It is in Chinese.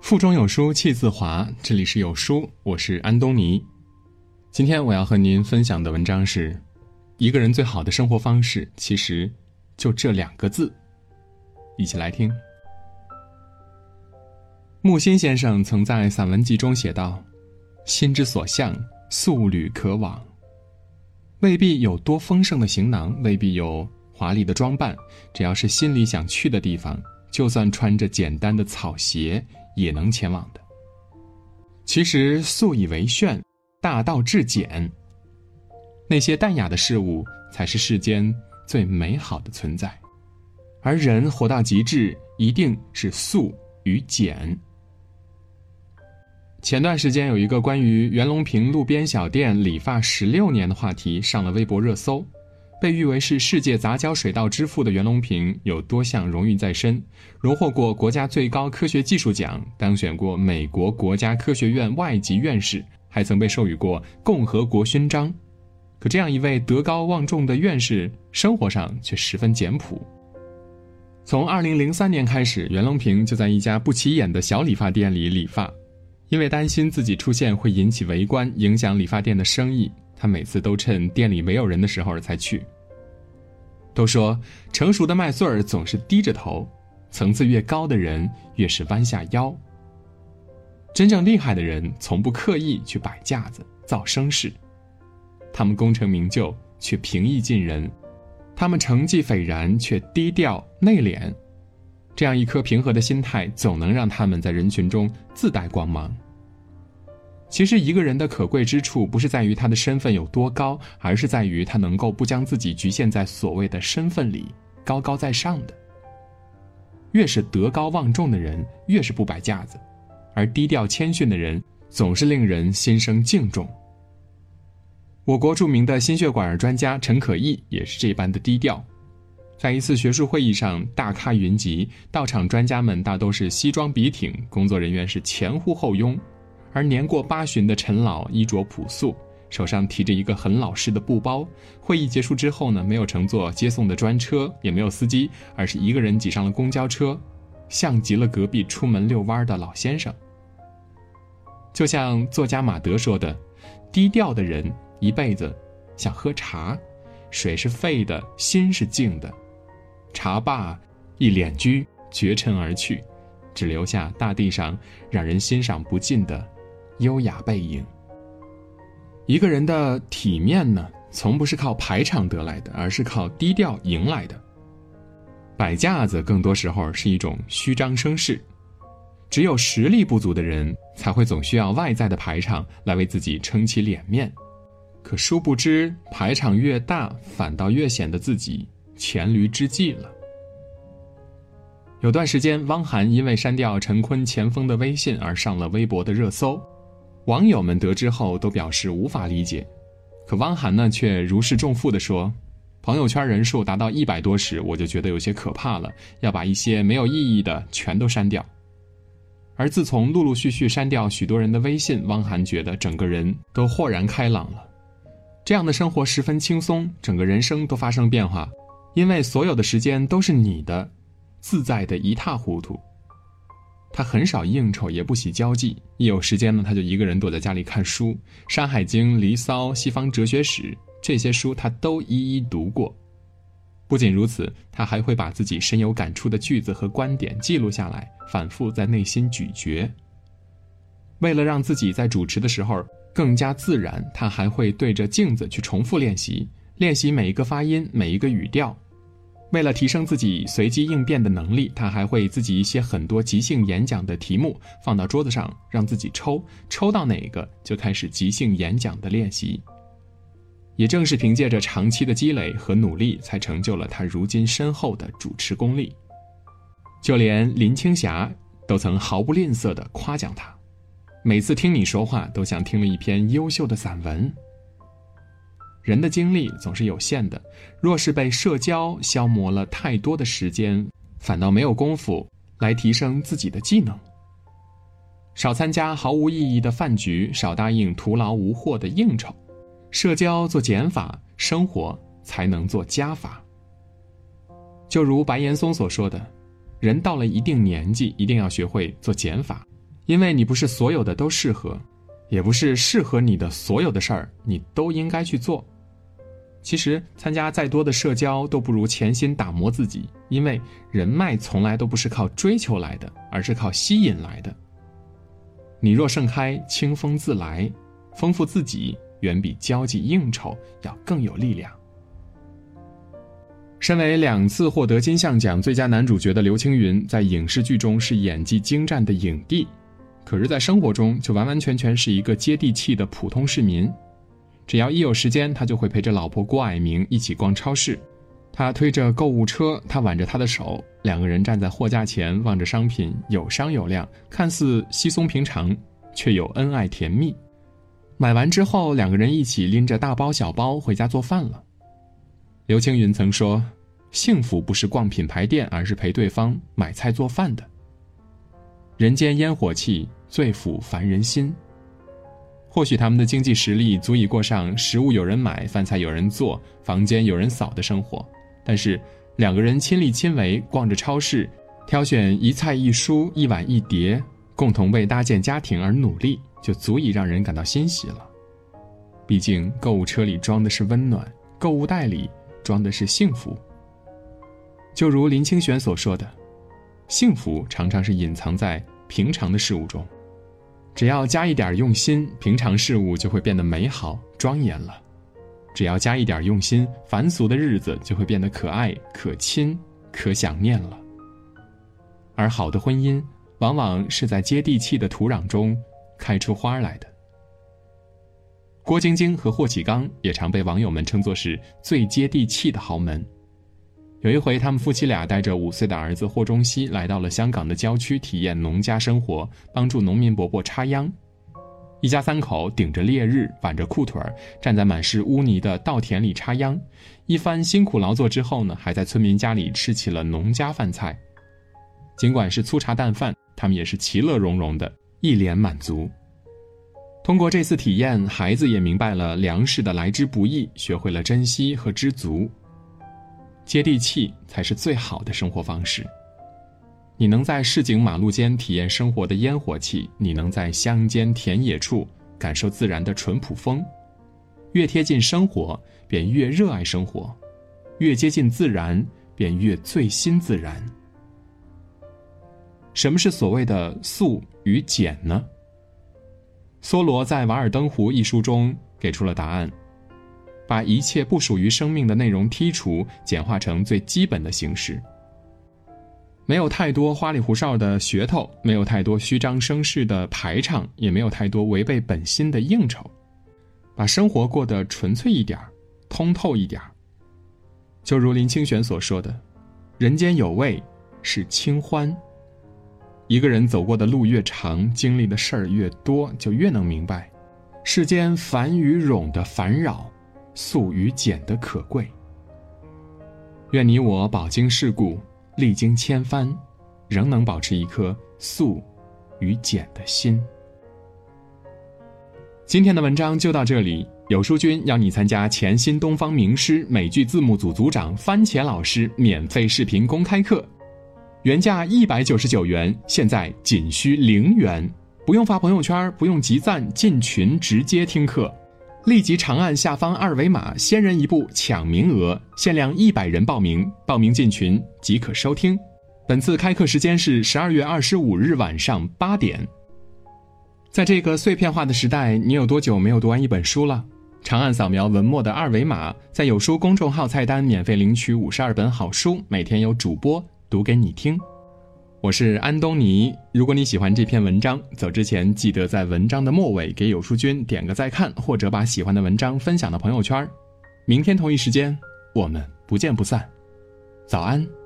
腹中有书气自华，这里是有书，我是安东尼。今天我要和您分享的文章是：一个人最好的生活方式，其实就这两个字。一起来听。木心先生曾在散文集中写道：“心之所向，素履可往。未必有多丰盛的行囊，未必有华丽的装扮，只要是心里想去的地方，就算穿着简单的草鞋。”也能前往的。其实素以为炫，大道至简。那些淡雅的事物，才是世间最美好的存在。而人活到极致，一定是素与简。前段时间有一个关于袁隆平路边小店理发十六年的话题上了微博热搜。被誉为是世界杂交水稻之父的袁隆平有多项荣誉在身，荣获过国家最高科学技术奖，当选过美国国家科学院外籍院士，还曾被授予过共和国勋章。可这样一位德高望重的院士，生活上却十分简朴。从2003年开始，袁隆平就在一家不起眼的小理发店里理发，因为担心自己出现会引起围观，影响理发店的生意。他每次都趁店里没有人的时候才去。都说成熟的麦穗儿总是低着头，层次越高的人越是弯下腰。真正厉害的人从不刻意去摆架子造声势，他们功成名就却平易近人，他们成绩斐然却低调内敛，这样一颗平和的心态总能让他们在人群中自带光芒。其实，一个人的可贵之处，不是在于他的身份有多高，而是在于他能够不将自己局限在所谓的身份里，高高在上的。越是德高望重的人，越是不摆架子，而低调谦逊的人，总是令人心生敬重。我国著名的心血管专家陈可意也是这般的低调，在一次学术会议上，大咖云集，到场专家们大都是西装笔挺，工作人员是前呼后拥。而年过八旬的陈老衣着朴素，手上提着一个很老式的布包。会议结束之后呢，没有乘坐接送的专车，也没有司机，而是一个人挤上了公交车，像极了隔壁出门遛弯的老先生。就像作家马德说的：“低调的人一辈子像喝茶，水是沸的，心是静的。茶罢，一脸居绝尘而去，只留下大地上让人欣赏不尽的。”优雅背影。一个人的体面呢，从不是靠排场得来的，而是靠低调赢来的。摆架子更多时候是一种虚张声势，只有实力不足的人才会总需要外在的排场来为自己撑起脸面。可殊不知，排场越大，反倒越显得自己黔驴之计了。有段时间，汪涵因为删掉陈坤前锋的微信而上了微博的热搜。网友们得知后都表示无法理解，可汪涵呢却如释重负地说：“朋友圈人数达到一百多时，我就觉得有些可怕了，要把一些没有意义的全都删掉。”而自从陆陆续续删掉许多人的微信，汪涵觉得整个人都豁然开朗了。这样的生活十分轻松，整个人生都发生变化，因为所有的时间都是你的，自在的一塌糊涂。他很少应酬，也不喜交际。一有时间呢，他就一个人躲在家里看书，《山海经》《离骚》《西方哲学史》这些书，他都一一读过。不仅如此，他还会把自己深有感触的句子和观点记录下来，反复在内心咀嚼。为了让自己在主持的时候更加自然，他还会对着镜子去重复练习，练习每一个发音，每一个语调。为了提升自己随机应变的能力，他还会自己写很多即兴演讲的题目放到桌子上，让自己抽，抽到哪个就开始即兴演讲的练习。也正是凭借着长期的积累和努力，才成就了他如今深厚的主持功力。就连林青霞都曾毫不吝啬地夸奖他：“每次听你说话，都像听了一篇优秀的散文。”人的精力总是有限的，若是被社交消磨了太多的时间，反倒没有功夫来提升自己的技能。少参加毫无意义的饭局，少答应徒劳无获的应酬，社交做减法，生活才能做加法。就如白岩松所说的：“人到了一定年纪，一定要学会做减法，因为你不是所有的都适合，也不是适合你的所有的事儿你都应该去做。其实参加再多的社交都不如潜心打磨自己，因为人脉从来都不是靠追求来的，而是靠吸引来的。你若盛开，清风自来，丰富自己远比交际应酬要更有力量。身为两次获得金像奖最佳男主角的刘青云，在影视剧中是演技精湛的影帝，可是，在生活中就完完全全是一个接地气的普通市民。只要一有时间，他就会陪着老婆郭蔼明一起逛超市。他推着购物车，他挽着她的手，两个人站在货架前望着商品，有商有量，看似稀松平常，却又恩爱甜蜜。买完之后，两个人一起拎着大包小包回家做饭了。刘青云曾说：“幸福不是逛品牌店，而是陪对方买菜做饭的。”人间烟火气，最抚凡人心。或许他们的经济实力足以过上食物有人买、饭菜有人做、房间有人扫的生活，但是两个人亲力亲为逛着超市，挑选一菜一蔬、一碗一碟，共同为搭建家庭而努力，就足以让人感到欣喜了。毕竟购物车里装的是温暖，购物袋里。装的是幸福，就如林清玄所说的，幸福常常是隐藏在平常的事物中，只要加一点用心，平常事物就会变得美好庄严了；只要加一点用心，凡俗的日子就会变得可爱、可亲、可想念了。而好的婚姻，往往是在接地气的土壤中开出花来的。郭晶晶和霍启刚也常被网友们称作是最接地气的豪门。有一回，他们夫妻俩带着五岁的儿子霍中熙来到了香港的郊区体验农家生活，帮助农民伯伯插秧。一家三口顶着烈日，挽着裤腿儿，站在满是污泥的稻田里插秧。一番辛苦劳作之后呢，还在村民家里吃起了农家饭菜。尽管是粗茶淡饭，他们也是其乐融融的，一脸满足。通过这次体验，孩子也明白了粮食的来之不易，学会了珍惜和知足。接地气才是最好的生活方式。你能在市井马路间体验生活的烟火气，你能在乡间田野处感受自然的淳朴风。越贴近生活，便越热爱生活；越接近自然，便越醉心自然。什么是所谓的素与简呢？梭罗在《瓦尔登湖》一书中给出了答案：把一切不属于生命的内容剔除，简化成最基本的形式。没有太多花里胡哨的噱头，没有太多虚张声势的排场，也没有太多违背本心的应酬，把生活过得纯粹一点儿通透一点儿就如林清玄所说的：“人间有味是清欢。”一个人走过的路越长，经历的事儿越多，就越能明白，世间繁与冗的烦扰，素与简的可贵。愿你我饱经世故，历经千帆，仍能保持一颗素与简的心。今天的文章就到这里，有书君邀你参加全新东方名师美剧字幕组组长番茄老师免费视频公开课。原价一百九十九元，现在仅需零元，不用发朋友圈，不用集赞，进群直接听课，立即长按下方二维码，先人一步抢名额，限量一百人报名，报名进群即可收听。本次开课时间是十二月二十五日晚上八点。在这个碎片化的时代，你有多久没有读完一本书了？长按扫描文末的二维码，在有书公众号菜单免费领取五十二本好书，每天有主播。读给你听，我是安东尼。如果你喜欢这篇文章，走之前记得在文章的末尾给有书君点个再看，或者把喜欢的文章分享到朋友圈。明天同一时间，我们不见不散。早安。